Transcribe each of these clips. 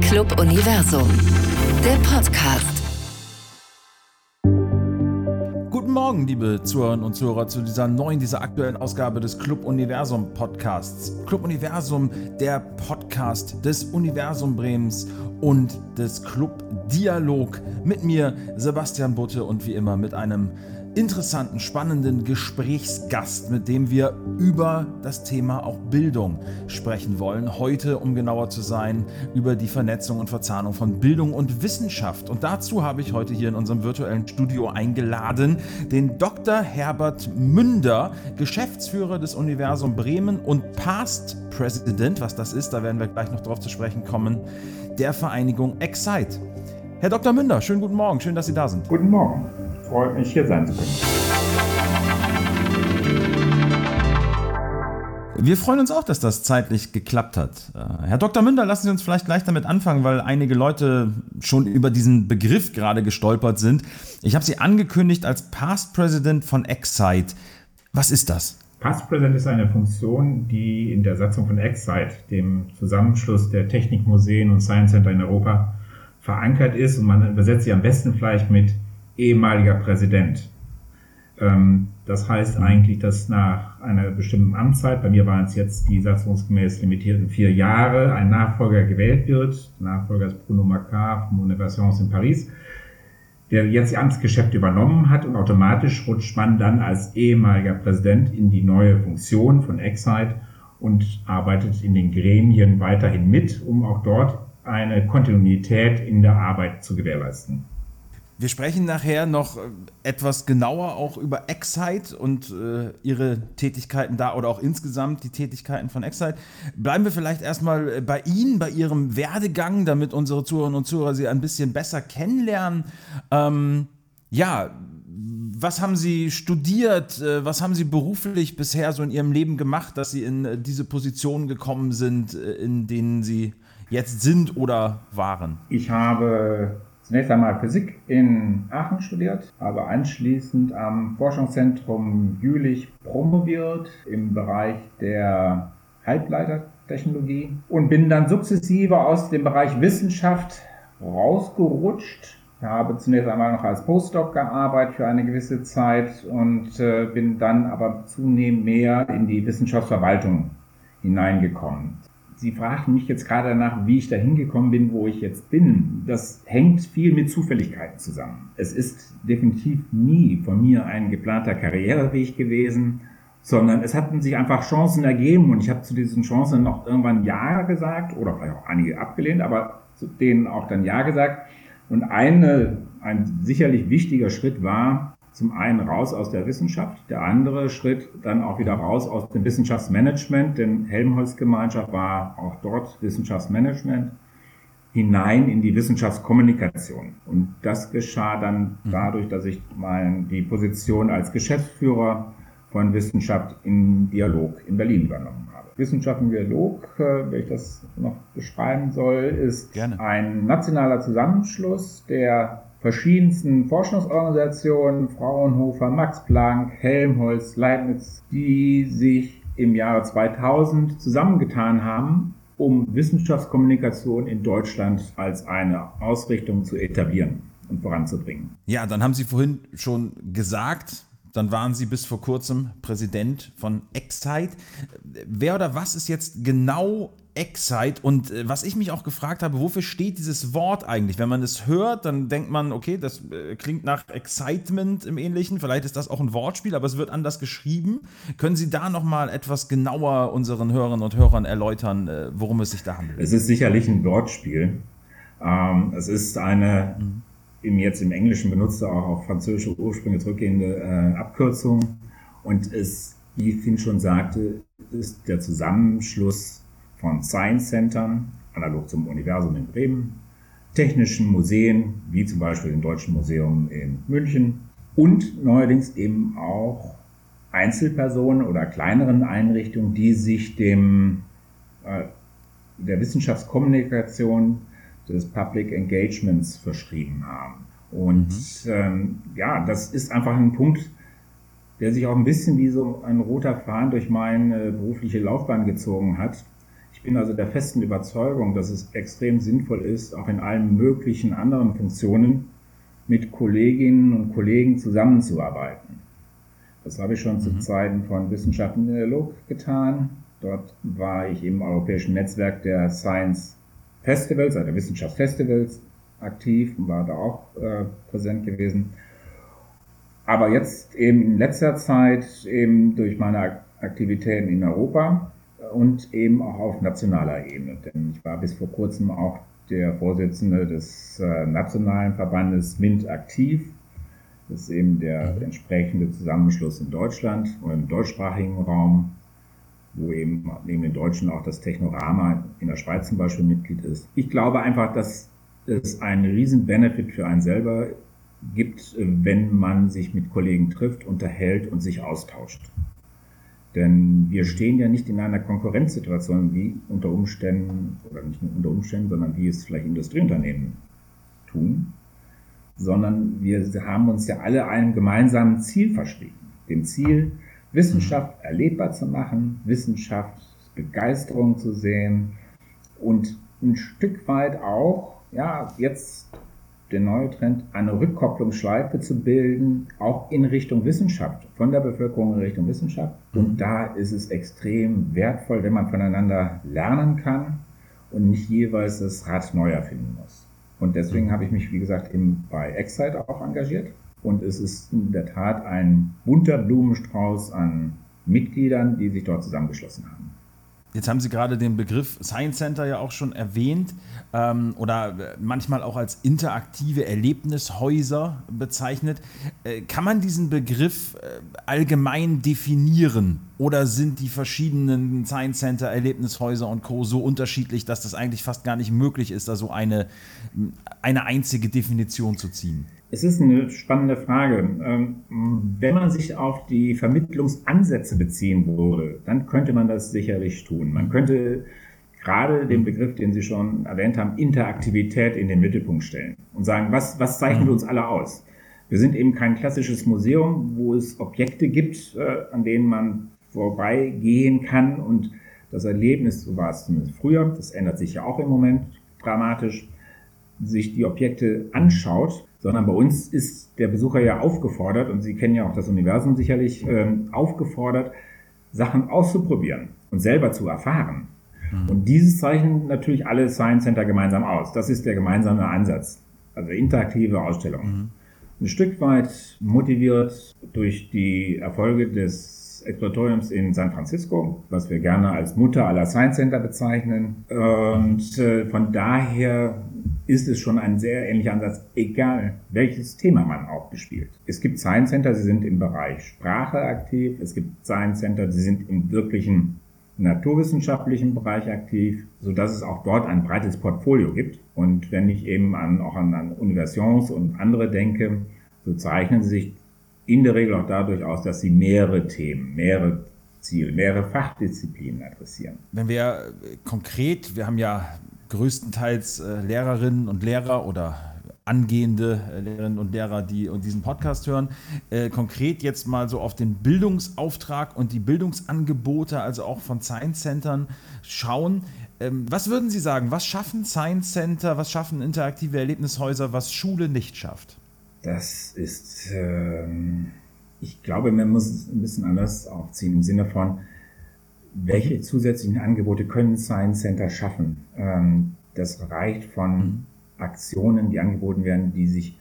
Club Universum, der Podcast. Guten Morgen, liebe Zuhörerinnen und Zuhörer, zu dieser neuen, dieser aktuellen Ausgabe des Club Universum Podcasts. Club Universum, der Podcast des Universum Bremens und des Club Dialog mit mir, Sebastian Butte und wie immer mit einem interessanten, spannenden Gesprächsgast, mit dem wir über das Thema auch Bildung sprechen wollen. Heute, um genauer zu sein, über die Vernetzung und Verzahnung von Bildung und Wissenschaft. Und dazu habe ich heute hier in unserem virtuellen Studio eingeladen den Dr. Herbert Münder, Geschäftsführer des Universum Bremen und Past President, was das ist, da werden wir gleich noch drauf zu sprechen kommen, der Vereinigung Excite. Herr Dr. Münder, schönen guten Morgen, schön, dass Sie da sind. Guten Morgen freut mich, hier sein zu können. Wir freuen uns auch, dass das zeitlich geklappt hat. Äh, Herr Dr. Münder, lassen Sie uns vielleicht gleich damit anfangen, weil einige Leute schon über diesen Begriff gerade gestolpert sind. Ich habe Sie angekündigt als Past President von Excite. Was ist das? Past President ist eine Funktion, die in der Satzung von Excite, dem Zusammenschluss der Technikmuseen und Science Center in Europa, verankert ist. Und man übersetzt sie am besten vielleicht mit ehemaliger Präsident. Ähm, das heißt eigentlich, dass nach einer bestimmten Amtszeit, bei mir waren es jetzt die satzungsgemäß limitierten vier Jahre, ein Nachfolger gewählt wird. Der Nachfolger ist Bruno Macquart vom Université in Paris, der jetzt die Amtsgeschäfte übernommen hat und automatisch rutscht man dann als ehemaliger Präsident in die neue Funktion von Excite und arbeitet in den Gremien weiterhin mit, um auch dort eine Kontinuität in der Arbeit zu gewährleisten. Wir sprechen nachher noch äh, etwas genauer auch über Excite und äh, ihre Tätigkeiten da oder auch insgesamt die Tätigkeiten von Excite. Bleiben wir vielleicht erstmal äh, bei Ihnen, bei Ihrem Werdegang, damit unsere Zuhörerinnen und Zuhörer Sie ein bisschen besser kennenlernen. Ähm, ja, was haben Sie studiert? Äh, was haben Sie beruflich bisher so in Ihrem Leben gemacht, dass Sie in diese Positionen gekommen sind, in denen Sie jetzt sind oder waren? Ich habe zunächst einmal Physik in Aachen studiert, habe anschließend am Forschungszentrum Jülich promoviert im Bereich der Halbleitertechnologie und bin dann sukzessive aus dem Bereich Wissenschaft rausgerutscht. Ich habe zunächst einmal noch als Postdoc gearbeitet für eine gewisse Zeit und äh, bin dann aber zunehmend mehr in die Wissenschaftsverwaltung hineingekommen. Sie fragten mich jetzt gerade danach, wie ich da hingekommen bin, wo ich jetzt bin. Das hängt viel mit Zufälligkeiten zusammen. Es ist definitiv nie von mir ein geplanter Karriereweg gewesen, sondern es hatten sich einfach Chancen ergeben und ich habe zu diesen Chancen noch irgendwann Ja gesagt oder vielleicht auch einige abgelehnt, aber zu denen auch dann Ja gesagt. Und eine, ein sicherlich wichtiger Schritt war, zum einen raus aus der Wissenschaft, der andere Schritt dann auch wieder raus aus dem Wissenschaftsmanagement, denn Helmholtz-Gemeinschaft war auch dort Wissenschaftsmanagement, hinein in die Wissenschaftskommunikation. Und das geschah dann mhm. dadurch, dass ich mein, die Position als Geschäftsführer von Wissenschaft im Dialog in Berlin übernommen habe. Wissenschaft im Dialog, äh, wenn ich das noch beschreiben soll, ist Gerne. ein nationaler Zusammenschluss der verschiedensten Forschungsorganisationen, Fraunhofer, Max Planck, Helmholtz, Leibniz, die sich im Jahre 2000 zusammengetan haben, um Wissenschaftskommunikation in Deutschland als eine Ausrichtung zu etablieren und voranzubringen. Ja, dann haben Sie vorhin schon gesagt, dann waren Sie bis vor kurzem Präsident von Excite. Wer oder was ist jetzt genau Excite? Und äh, was ich mich auch gefragt habe, wofür steht dieses Wort eigentlich? Wenn man es hört, dann denkt man, okay, das äh, klingt nach Excitement im Ähnlichen. Vielleicht ist das auch ein Wortspiel, aber es wird anders geschrieben. Können Sie da nochmal etwas genauer unseren Hörerinnen und Hörern erläutern, äh, worum es sich da handelt? Es ist sicherlich ein Wortspiel. Ähm, es ist eine mhm im jetzt im Englischen benutzte, auch auf französische Ursprünge zurückgehende Abkürzung. Und es, wie Finn schon sagte, ist der Zusammenschluss von Science-Centern, analog zum Universum in Bremen, technischen Museen, wie zum Beispiel dem Deutschen Museum in München und neuerdings eben auch Einzelpersonen oder kleineren Einrichtungen, die sich dem äh, der Wissenschaftskommunikation des Public Engagements verschrieben haben. Und mhm. ähm, ja, das ist einfach ein Punkt, der sich auch ein bisschen wie so ein roter Faden durch meine berufliche Laufbahn gezogen hat. Ich bin also der festen Überzeugung, dass es extrem sinnvoll ist, auch in allen möglichen anderen Funktionen mit Kolleginnen und Kollegen zusammenzuarbeiten. Das habe ich schon mhm. zu Zeiten von Wissenschaften in der Dialog getan. Dort war ich im europäischen Netzwerk der Science Festivals, also der Wissenschaftsfestivals aktiv und war da auch äh, präsent gewesen. Aber jetzt eben in letzter Zeit eben durch meine Aktivitäten in Europa und eben auch auf nationaler Ebene. Denn ich war bis vor kurzem auch der Vorsitzende des äh, nationalen Verbandes MINT aktiv. Das ist eben der mhm. entsprechende Zusammenschluss in Deutschland oder im deutschsprachigen Raum, wo eben neben den Deutschen auch das Technorama in der Schweiz zum Beispiel Mitglied ist. Ich glaube einfach, dass es einen riesen Benefit für einen selber gibt, wenn man sich mit Kollegen trifft, unterhält und sich austauscht. Denn wir stehen ja nicht in einer Konkurrenzsituation wie unter Umständen, oder nicht nur unter Umständen, sondern wie es vielleicht Industrieunternehmen tun, sondern wir haben uns ja alle einem gemeinsamen Ziel verschrieben. Dem Ziel, Wissenschaft erlebbar zu machen, Wissenschaftsbegeisterung zu sehen und ein Stück weit auch, ja, jetzt der neue Trend, eine Rückkopplungsschleife zu bilden, auch in Richtung Wissenschaft, von der Bevölkerung in Richtung Wissenschaft. Und mhm. da ist es extrem wertvoll, wenn man voneinander lernen kann und nicht jeweils das Rad neu erfinden muss. Und deswegen mhm. habe ich mich, wie gesagt, eben bei Excite auch engagiert. Und es ist in der Tat ein bunter Blumenstrauß an Mitgliedern, die sich dort zusammengeschlossen haben. Jetzt haben Sie gerade den Begriff Science Center ja auch schon erwähnt ähm, oder manchmal auch als interaktive Erlebnishäuser bezeichnet. Äh, kann man diesen Begriff äh, allgemein definieren oder sind die verschiedenen Science Center, Erlebnishäuser und Co. so unterschiedlich, dass das eigentlich fast gar nicht möglich ist, da so eine, eine einzige Definition zu ziehen? Es ist eine spannende Frage. Ähm, wenn man sich auf die Vermittlungsansätze beziehen würde, dann könnte man das sicherlich tun. Man könnte gerade den Begriff, den Sie schon erwähnt haben, Interaktivität in den Mittelpunkt stellen und sagen, was, was zeichnet mhm. uns alle aus? Wir sind eben kein klassisches Museum, wo es Objekte gibt, äh, an denen man vorbeigehen kann und das Erlebnis, so war es zumindest früher, das ändert sich ja auch im Moment dramatisch, sich die Objekte anschaut, sondern bei uns ist der Besucher ja aufgefordert, und Sie kennen ja auch das Universum sicherlich, ähm, aufgefordert, Sachen auszuprobieren und selber zu erfahren. Mhm. Und dieses zeichnen natürlich alle Science Center gemeinsam aus. Das ist der gemeinsame Ansatz, also interaktive Ausstellung. Mhm. Ein Stück weit motiviert durch die Erfolge des Exploratoriums in San Francisco, was wir gerne als Mutter aller Science Center bezeichnen. Und äh, von daher ist es schon ein sehr ähnlicher Ansatz, egal welches Thema man auch bespielt. Es gibt Science Center, sie sind im Bereich Sprache aktiv. Es gibt Science Center, sie sind im wirklichen naturwissenschaftlichen Bereich aktiv, so dass es auch dort ein breites Portfolio gibt. Und wenn ich eben an, auch an, an Universions und andere denke, so zeichnen sie sich in der Regel auch dadurch aus, dass sie mehrere Themen, mehrere Ziele, mehrere Fachdisziplinen adressieren. Wenn wir konkret, wir haben ja größtenteils äh, Lehrerinnen und Lehrer oder angehende äh, Lehrerinnen und Lehrer, die diesen Podcast hören, äh, konkret jetzt mal so auf den Bildungsauftrag und die Bildungsangebote, also auch von Science Centern schauen. Ähm, was würden Sie sagen, was schaffen Science Center, was schaffen interaktive Erlebnishäuser, was Schule nicht schafft? Das ist, ähm, ich glaube, man muss es ein bisschen anders aufziehen im Sinne von, welche zusätzlichen Angebote können Science Center schaffen? Ähm, das reicht von mhm. Aktionen, die angeboten werden, die sich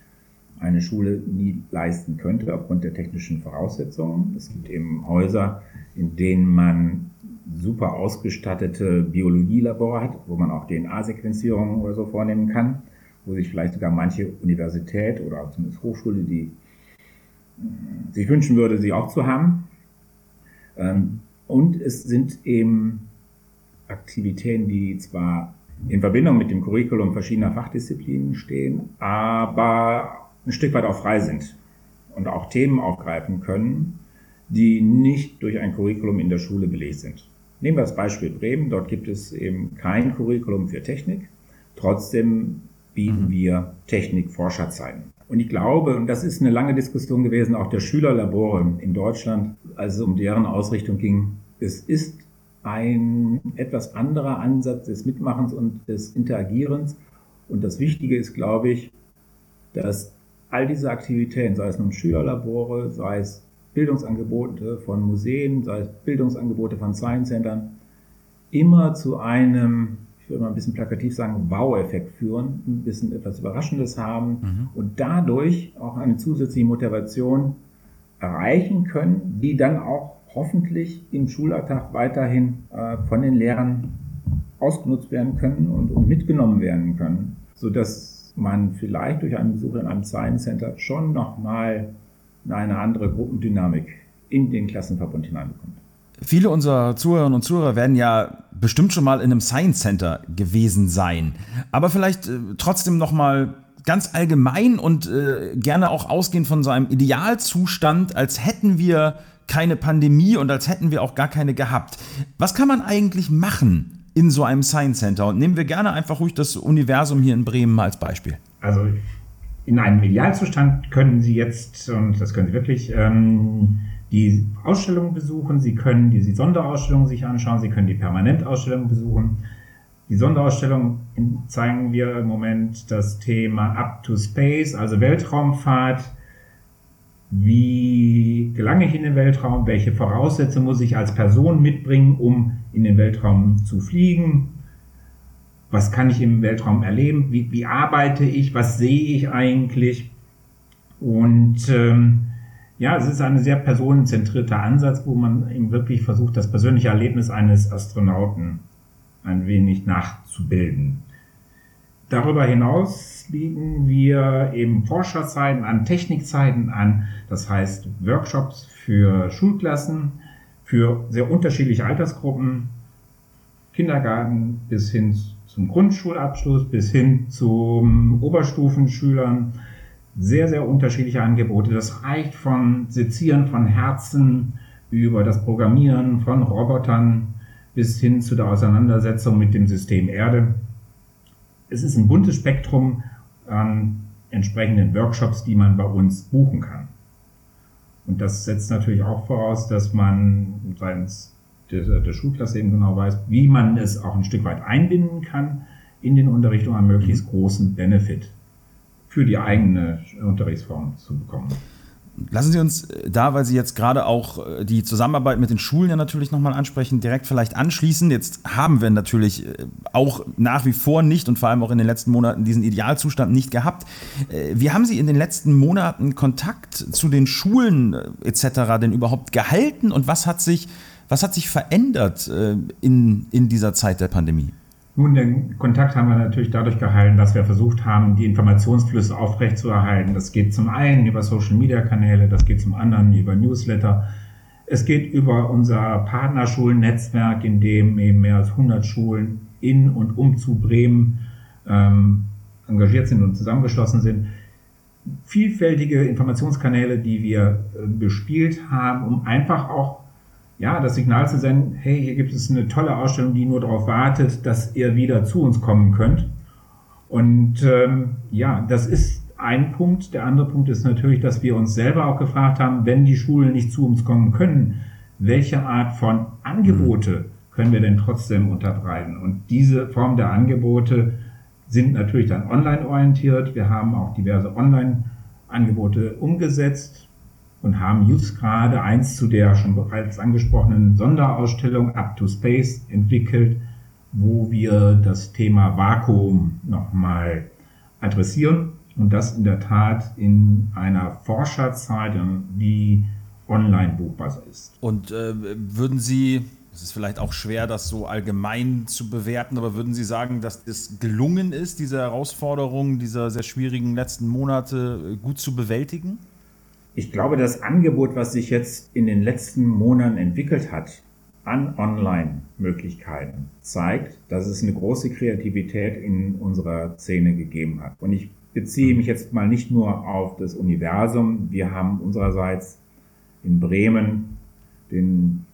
eine Schule nie leisten könnte aufgrund der technischen Voraussetzungen. Es gibt eben Häuser, in denen man super ausgestattete Biologielabore hat, wo man auch DNA-Sequenzierungen oder so vornehmen kann wo sich vielleicht sogar manche Universität oder zumindest Hochschule, die äh, sich wünschen würde, sie auch zu haben. Ähm, und es sind eben Aktivitäten, die zwar in Verbindung mit dem Curriculum verschiedener Fachdisziplinen stehen, aber ein Stück weit auch frei sind und auch Themen aufgreifen können, die nicht durch ein Curriculum in der Schule belegt sind. Nehmen wir das Beispiel Bremen. Dort gibt es eben kein Curriculum für Technik. Trotzdem bieten mhm. wir Technik-Forscherzeiten. Und ich glaube, und das ist eine lange Diskussion gewesen, auch der Schülerlabore in Deutschland, als es um deren Ausrichtung ging, es ist ein etwas anderer Ansatz des Mitmachens und des Interagierens. Und das Wichtige ist, glaube ich, dass all diese Aktivitäten, sei es nun Schülerlabore, sei es Bildungsangebote von Museen, sei es Bildungsangebote von Science Centern, immer zu einem, ich würde mal ein bisschen plakativ sagen, Wow-Effekt führen, ein bisschen etwas Überraschendes haben mhm. und dadurch auch eine zusätzliche Motivation erreichen können, die dann auch hoffentlich im Schulalltag weiterhin äh, von den Lehrern ausgenutzt werden können und, und mitgenommen werden können, sodass man vielleicht durch einen Besuch in einem Science Center schon nochmal eine andere Gruppendynamik in den Klassenverbund hineinbekommt. Viele unserer Zuhörerinnen und Zuhörer werden ja bestimmt schon mal in einem Science Center gewesen sein, aber vielleicht äh, trotzdem noch mal ganz allgemein und äh, gerne auch ausgehend von so einem Idealzustand, als hätten wir keine Pandemie und als hätten wir auch gar keine gehabt. Was kann man eigentlich machen in so einem Science Center? Und nehmen wir gerne einfach ruhig das Universum hier in Bremen als Beispiel. Also in einem Idealzustand können Sie jetzt, und das können Sie wirklich, ähm, die Ausstellung besuchen, Sie können die Sonderausstellung sich anschauen, Sie können die Permanentausstellung besuchen. Die Sonderausstellung zeigen wir im Moment das Thema Up to Space, also Weltraumfahrt wie gelange ich in den Weltraum? Welche Voraussetzungen muss ich als Person mitbringen, um in den Weltraum zu fliegen? Was kann ich im Weltraum erleben? Wie, wie arbeite ich? Was sehe ich eigentlich? Und ähm, ja, es ist ein sehr personenzentrierter Ansatz, wo man eben wirklich versucht, das persönliche Erlebnis eines Astronauten ein wenig nachzubilden. Darüber hinaus bieten wir eben Forscherzeiten an, Technikzeiten an, das heißt Workshops für Schulklassen, für sehr unterschiedliche Altersgruppen, Kindergarten bis hin zum Grundschulabschluss, bis hin zum Oberstufenschülern. Sehr, sehr unterschiedliche Angebote. Das reicht von Sezieren von Herzen über das Programmieren von Robotern bis hin zu der Auseinandersetzung mit dem System Erde es ist ein buntes Spektrum an entsprechenden Workshops, die man bei uns buchen kann. Und das setzt natürlich auch voraus, dass man seitens der, der Schulklasse eben genau weiß, wie man es auch ein Stück weit einbinden kann in den Unterricht, um einen möglichst großen Benefit für die eigene Unterrichtsform zu bekommen. Lassen Sie uns äh, da, weil Sie jetzt gerade auch äh, die Zusammenarbeit mit den Schulen ja natürlich nochmal ansprechen, direkt vielleicht anschließen. Jetzt haben wir natürlich äh, auch nach wie vor nicht und vor allem auch in den letzten Monaten diesen Idealzustand nicht gehabt. Wie haben Sie in den letzten Monaten Kontakt zu den Schulen etc. denn überhaupt gehalten und was hat sich, was hat sich verändert in, in dieser Zeit der Pandemie? Nun, den Kontakt haben wir natürlich dadurch gehalten, dass wir versucht haben, die Informationsflüsse aufrechtzuerhalten. Das geht zum einen über Social-Media-Kanäle, das geht zum anderen über Newsletter. Es geht über unser Partnerschulennetzwerk, in dem eben mehr als 100 Schulen in und um zu Bremen ähm, engagiert sind und zusammengeschlossen sind. Vielfältige Informationskanäle, die wir äh, bespielt haben, um einfach auch ja, das Signal zu senden, hey, hier gibt es eine tolle Ausstellung, die nur darauf wartet, dass ihr wieder zu uns kommen könnt. Und ähm, ja, das ist ein Punkt. Der andere Punkt ist natürlich, dass wir uns selber auch gefragt haben, wenn die Schulen nicht zu uns kommen können, welche Art von Angebote können wir denn trotzdem unterbreiten? Und diese Form der Angebote sind natürlich dann online orientiert. Wir haben auch diverse Online-Angebote umgesetzt und haben just gerade eins zu der schon bereits angesprochenen Sonderausstellung Up to Space entwickelt, wo wir das Thema Vakuum nochmal adressieren und das in der Tat in einer Forscherzeit, die online buchbar ist. Und äh, würden Sie, es ist vielleicht auch schwer, das so allgemein zu bewerten, aber würden Sie sagen, dass es gelungen ist, diese Herausforderungen dieser sehr schwierigen letzten Monate äh, gut zu bewältigen? Ich glaube, das Angebot, was sich jetzt in den letzten Monaten entwickelt hat, an Online-Möglichkeiten zeigt, dass es eine große Kreativität in unserer Szene gegeben hat. Und ich beziehe mich jetzt mal nicht nur auf das Universum. Wir haben unsererseits in Bremen den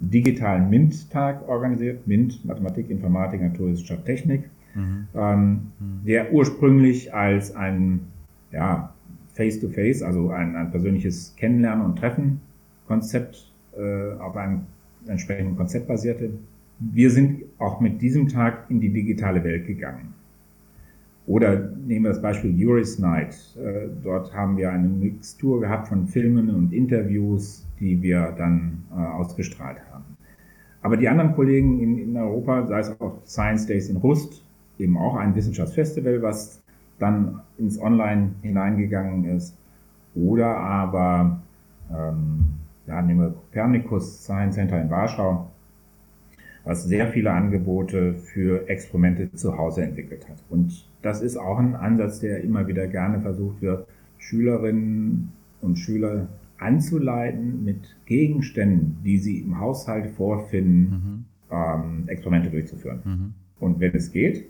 digitalen MINT-Tag organisiert, MINT, Mathematik, Informatik, Naturwissenschaft, Technik, mhm. Ähm, mhm. der ursprünglich als ein ja, Face-to-Face, -face, also ein, ein, persönliches Kennenlernen und Treffen-Konzept äh, auf einem entsprechend konzeptbasierte. Wir sind auch mit diesem Tag in die digitale Welt gegangen. Oder nehmen wir das Beispiel Juris Night. Äh, dort haben wir eine Mixtur gehabt von Filmen und Interviews, die wir dann äh, ausgestrahlt haben. Aber die anderen Kollegen in, in Europa, sei es auch Science Days in Rust, eben auch ein Wissenschaftsfestival, was dann ins Online hineingegangen ist, oder aber ähm, ja, nehmen wir Copernicus Science Center in Warschau, was sehr viele Angebote für Experimente zu Hause entwickelt hat. Und das ist auch ein Ansatz, der immer wieder gerne versucht wird, Schülerinnen und Schüler anzuleiten, mit Gegenständen, die sie im Haushalt vorfinden, mhm. ähm, Experimente durchzuführen. Mhm. Und wenn es geht,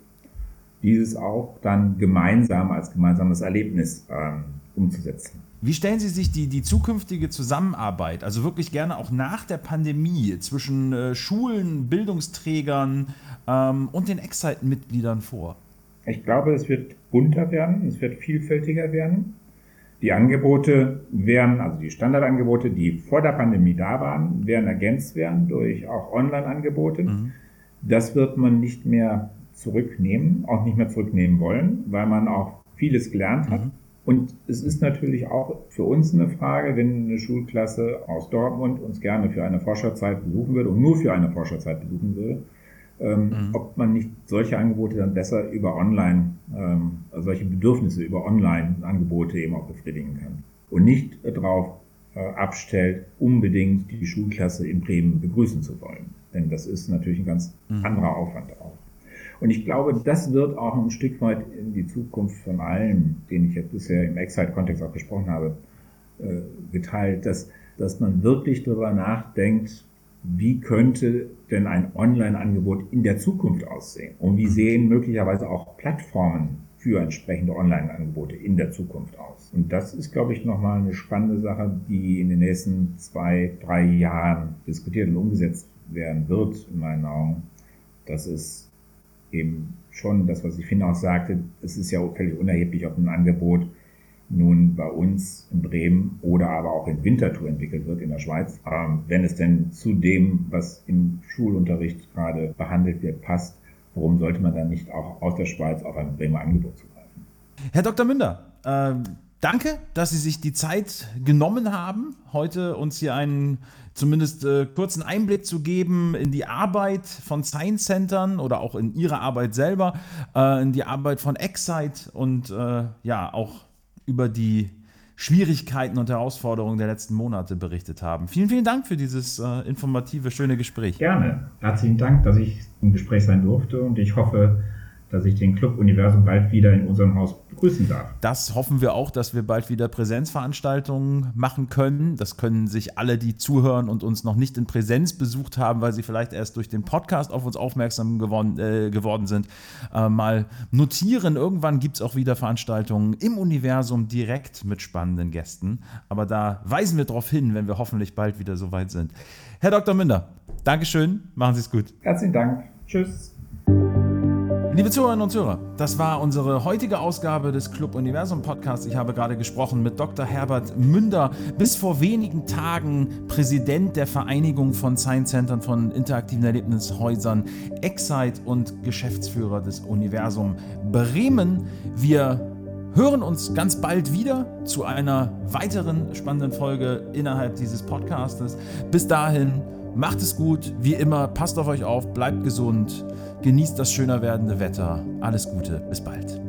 dieses auch dann gemeinsam als gemeinsames Erlebnis ähm, umzusetzen. Wie stellen Sie sich die, die zukünftige Zusammenarbeit, also wirklich gerne auch nach der Pandemie, zwischen äh, Schulen, Bildungsträgern ähm, und den Excite-Mitgliedern vor? Ich glaube, es wird bunter werden, es wird vielfältiger werden. Die Angebote werden, also die Standardangebote, die vor der Pandemie da waren, werden ergänzt werden durch auch Online-Angebote. Mhm. Das wird man nicht mehr zurücknehmen, auch nicht mehr zurücknehmen wollen, weil man auch vieles gelernt hat. Mhm. Und es ist natürlich auch für uns eine Frage, wenn eine Schulklasse aus Dortmund uns gerne für eine Forscherzeit besuchen würde und nur für eine Forscherzeit besuchen würde, ähm, mhm. ob man nicht solche Angebote dann besser über Online, ähm, also solche Bedürfnisse über Online-Angebote eben auch befriedigen kann. Und nicht darauf äh, abstellt, unbedingt die Schulklasse in Bremen begrüßen zu wollen. Denn das ist natürlich ein ganz mhm. anderer Aufwand auch. Und ich glaube, das wird auch ein Stück weit in die Zukunft von allen, denen ich jetzt bisher im Excite-Kontext auch gesprochen habe, äh, geteilt, dass, dass man wirklich darüber nachdenkt, wie könnte denn ein Online-Angebot in der Zukunft aussehen? Und wie sehen möglicherweise auch Plattformen für entsprechende Online-Angebote in der Zukunft aus? Und das ist, glaube ich, nochmal eine spannende Sache, die in den nächsten zwei, drei Jahren diskutiert und umgesetzt werden wird, in meinen Augen. Das ist eben schon das, was ich finde auch sagte, es ist ja völlig unerheblich, ob ein Angebot nun bei uns in Bremen oder aber auch in Winterthur entwickelt wird in der Schweiz. Ähm, wenn es denn zu dem, was im Schulunterricht gerade behandelt wird, passt, warum sollte man dann nicht auch aus der Schweiz auf ein Bremer Angebot zugreifen? Herr Dr. Münder, äh, danke, dass Sie sich die Zeit genommen haben, heute uns hier einen zumindest äh, kurzen Einblick zu geben in die Arbeit von Science Centern oder auch in Ihre Arbeit selber, äh, in die Arbeit von Excite und äh, ja auch über die Schwierigkeiten und Herausforderungen der letzten Monate berichtet haben. Vielen, vielen Dank für dieses äh, informative, schöne Gespräch. Gerne. Herzlichen Dank, dass ich im Gespräch sein durfte und ich hoffe, dass ich den Club Universum bald wieder in unserem Haus begrüßen darf. Das hoffen wir auch, dass wir bald wieder Präsenzveranstaltungen machen können. Das können sich alle, die zuhören und uns noch nicht in Präsenz besucht haben, weil sie vielleicht erst durch den Podcast auf uns aufmerksam geworden, äh, geworden sind, äh, mal notieren. Irgendwann gibt es auch wieder Veranstaltungen im Universum direkt mit spannenden Gästen. Aber da weisen wir darauf hin, wenn wir hoffentlich bald wieder so weit sind. Herr Dr. Münder, Dankeschön, machen Sie es gut. Herzlichen Dank. Tschüss. Liebe Zuhörerinnen und Zuhörer, das war unsere heutige Ausgabe des Club Universum Podcasts. Ich habe gerade gesprochen mit Dr. Herbert Münder, bis vor wenigen Tagen Präsident der Vereinigung von Science Centern von interaktiven Erlebnishäusern Excite und Geschäftsführer des Universum Bremen. Wir hören uns ganz bald wieder zu einer weiteren spannenden Folge innerhalb dieses Podcastes. Bis dahin, macht es gut, wie immer, passt auf euch auf, bleibt gesund. Genießt das schöner werdende Wetter. Alles Gute, bis bald.